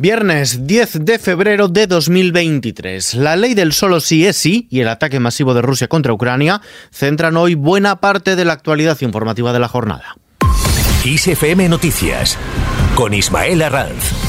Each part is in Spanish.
Viernes 10 de febrero de 2023. La ley del solo sí es sí y el ataque masivo de Rusia contra Ucrania centran hoy buena parte de la actualidad informativa de la jornada. ISFM Noticias con Ismael Arranz.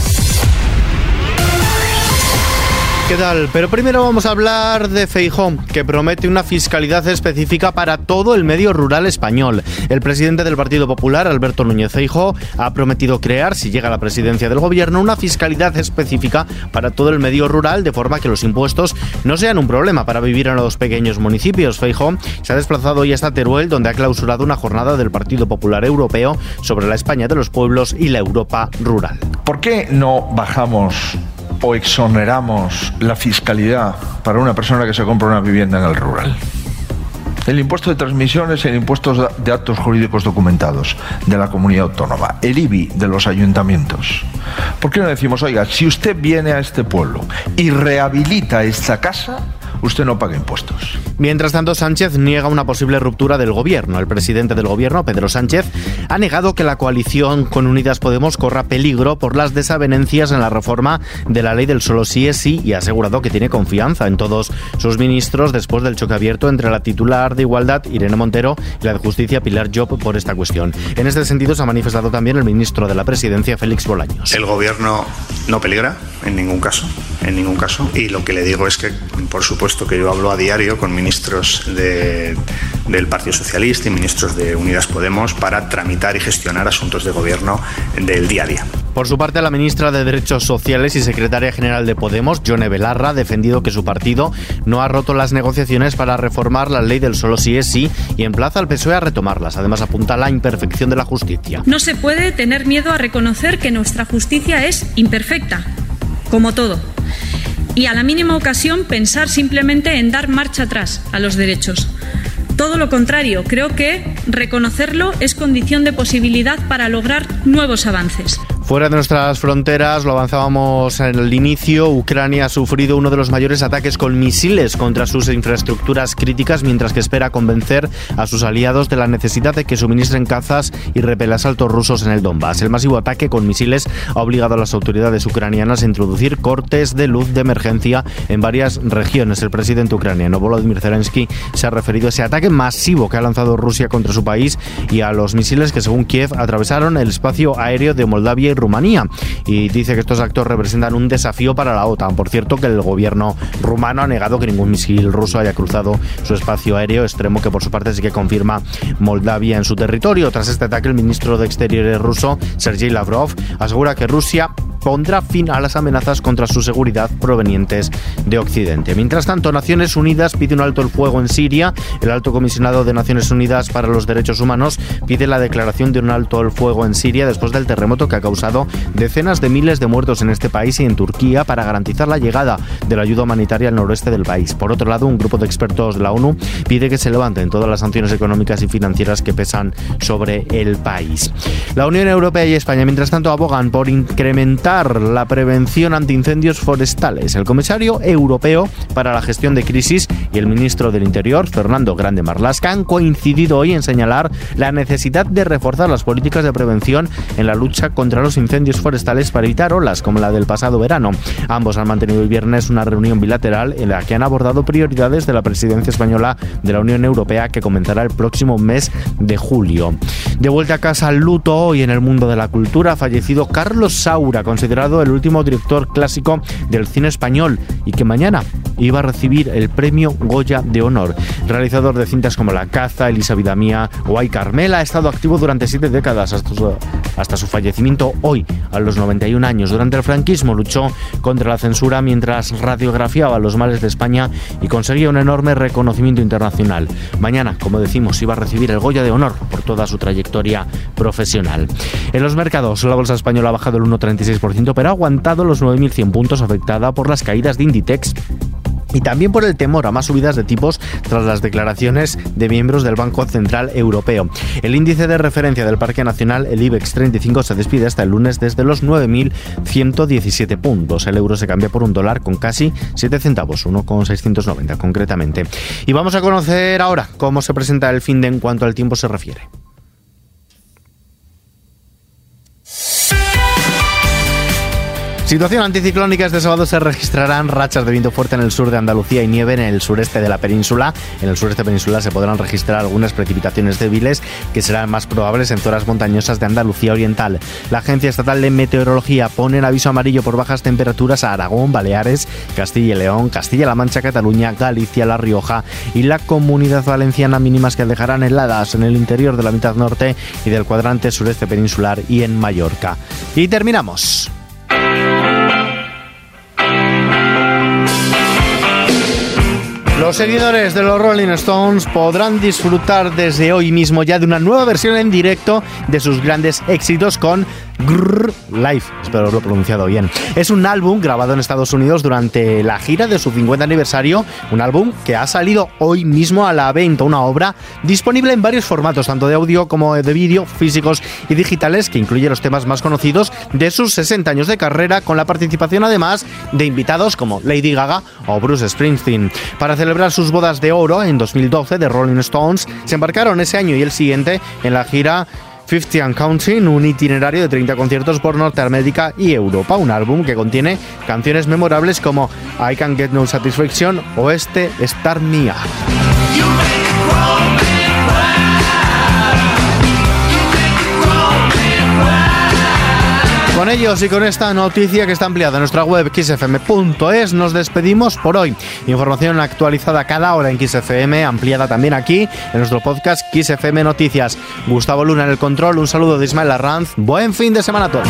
¿Qué tal? Pero primero vamos a hablar de Feijó, que promete una fiscalidad específica para todo el medio rural español. El presidente del Partido Popular, Alberto Núñez Feijó, ha prometido crear, si llega a la presidencia del gobierno, una fiscalidad específica para todo el medio rural, de forma que los impuestos no sean un problema para vivir en los pequeños municipios. Feijó se ha desplazado hoy hasta Teruel, donde ha clausurado una jornada del Partido Popular Europeo sobre la España de los pueblos y la Europa rural. ¿Por qué no bajamos o exoneramos la fiscalidad para una persona que se compra una vivienda en el rural. El impuesto de transmisión es el impuesto de actos jurídicos documentados de la comunidad autónoma, el IBI de los ayuntamientos. ¿Por qué no decimos, oiga, si usted viene a este pueblo y rehabilita esta casa, usted no paga impuestos. Mientras tanto, Sánchez niega una posible ruptura del gobierno. El presidente del gobierno, Pedro Sánchez, ha negado que la coalición con Unidas Podemos corra peligro por las desavenencias en la reforma de la ley del solo sí es sí y ha asegurado que tiene confianza en todos sus ministros después del choque abierto entre la titular de Igualdad, Irene Montero, y la de Justicia, Pilar Job, por esta cuestión. En este sentido, se ha manifestado también el ministro de la Presidencia, Félix Bolaños. El gobierno no peligra en ningún caso, en ningún caso. Y lo que le digo es que, por supuesto, que yo hablo a diario con ministros del Partido Socialista y ministros de Unidas Podemos para tramitar y gestionar asuntos de gobierno del día a día. Por su parte, la ministra de Derechos Sociales y secretaria general de Podemos, Yone Belarra, ha defendido que su partido no ha roto las negociaciones para reformar la ley del solo sí es sí y emplaza al PSOE a retomarlas. Además, apunta a la imperfección de la justicia. No se puede tener miedo a reconocer que nuestra justicia es imperfecta como todo. Y a la mínima ocasión pensar simplemente en dar marcha atrás a los derechos. Todo lo contrario, creo que reconocerlo es condición de posibilidad para lograr nuevos avances. Fuera de nuestras fronteras, lo avanzábamos en el inicio, Ucrania ha sufrido uno de los mayores ataques con misiles contra sus infraestructuras críticas, mientras que espera convencer a sus aliados de la necesidad de que suministren cazas y repel asaltos rusos en el Donbass. El masivo ataque con misiles ha obligado a las autoridades ucranianas a introducir cortes de luz de emergencia en varias regiones. El presidente ucraniano Volodymyr Zelensky se ha referido a ese ataque masivo que ha lanzado Rusia contra su país y a los misiles que, según Kiev, atravesaron el espacio aéreo de Moldavia y Rumanía y dice que estos actos representan un desafío para la OTAN. Por cierto, que el gobierno rumano ha negado que ningún misil ruso haya cruzado su espacio aéreo extremo, que por su parte sí que confirma Moldavia en su territorio. Tras este ataque, el ministro de Exteriores ruso, Sergei Lavrov, asegura que Rusia pondrá fin a las amenazas contra su seguridad provenientes de Occidente. Mientras tanto, Naciones Unidas pide un alto el fuego en Siria. El alto comisionado de Naciones Unidas para los Derechos Humanos pide la declaración de un alto el fuego en Siria después del terremoto que ha causado decenas de miles de muertos en este país y en Turquía para garantizar la llegada de la ayuda humanitaria al noroeste del país. Por otro lado, un grupo de expertos de la ONU pide que se levanten todas las sanciones económicas y financieras que pesan sobre el país. La Unión Europea y España, mientras tanto, abogan por incrementar la prevención ante incendios forestales. El comisario europeo para la gestión de crisis y el ministro del Interior, Fernando Grande Marlasca, han coincidido hoy en señalar la necesidad de reforzar las políticas de prevención en la lucha contra los incendios forestales para evitar olas como la del pasado verano. Ambos han mantenido el viernes una reunión bilateral en la que han abordado prioridades de la presidencia española de la Unión Europea que comenzará el próximo mes de julio. De vuelta a casa al luto hoy en el mundo de la cultura ha fallecido Carlos Saura, con considerado el último director clásico del cine español y que mañana iba a recibir el premio Goya de Honor. Realizador de cintas como La caza, Elisa Vida Mía o Ay Carmela, ha estado activo durante siete décadas hasta su, fallecimiento hoy, a los 91 años. Durante el franquismo luchó contra la censura mientras radiografiaba los males de España y conseguía un enorme reconocimiento internacional. Mañana, como decimos, iba a recibir el Goya de Honor por toda su trayectoria profesional. En los mercados, la bolsa española ha bajado el 1,36% pero ha aguantado los 9.100 puntos afectada por las caídas de Inditex y también por el temor a más subidas de tipos tras las declaraciones de miembros del Banco Central Europeo. El índice de referencia del Parque Nacional, el IBEX 35, se despide hasta el lunes desde los 9.117 puntos. El euro se cambia por un dólar con casi 7 centavos, 1,690 concretamente. Y vamos a conocer ahora cómo se presenta el fin de en cuanto al tiempo se refiere. Situación anticiclónica. Este sábado se registrarán rachas de viento fuerte en el sur de Andalucía y nieve en el sureste de la península. En el sureste peninsular se podrán registrar algunas precipitaciones débiles que serán más probables en zonas montañosas de Andalucía Oriental. La Agencia Estatal de Meteorología pone en aviso amarillo por bajas temperaturas a Aragón, Baleares, Castilla y León, Castilla-La Mancha, Cataluña, Galicia, La Rioja y la Comunidad Valenciana mínimas que dejarán heladas en el interior de la mitad norte y del cuadrante sureste peninsular y en Mallorca. Y terminamos. Los seguidores de los Rolling Stones podrán disfrutar desde hoy mismo ya de una nueva versión en directo de sus grandes éxitos con Grrr Life, espero haberlo pronunciado bien. Es un álbum grabado en Estados Unidos durante la gira de su 50 aniversario, un álbum que ha salido hoy mismo a la venta, una obra disponible en varios formatos, tanto de audio como de vídeo, físicos y digitales, que incluye los temas más conocidos de sus 60 años de carrera, con la participación además de invitados como Lady Gaga o Bruce Springsteen. Para celebrar sus bodas de oro en 2012 de Rolling Stones, se embarcaron ese año y el siguiente en la gira 50 and Counting, un itinerario de 30 conciertos por Norteamérica y Europa, un álbum que contiene canciones memorables como I Can Get No Satisfaction o este Star Mia. Con ellos y con esta noticia que está ampliada en nuestra web xfm.es nos despedimos por hoy. Información actualizada cada hora en XFM, ampliada también aquí en nuestro podcast XFM Noticias. Gustavo Luna en el control, un saludo de Ismael Arranz. Buen fin de semana a todos.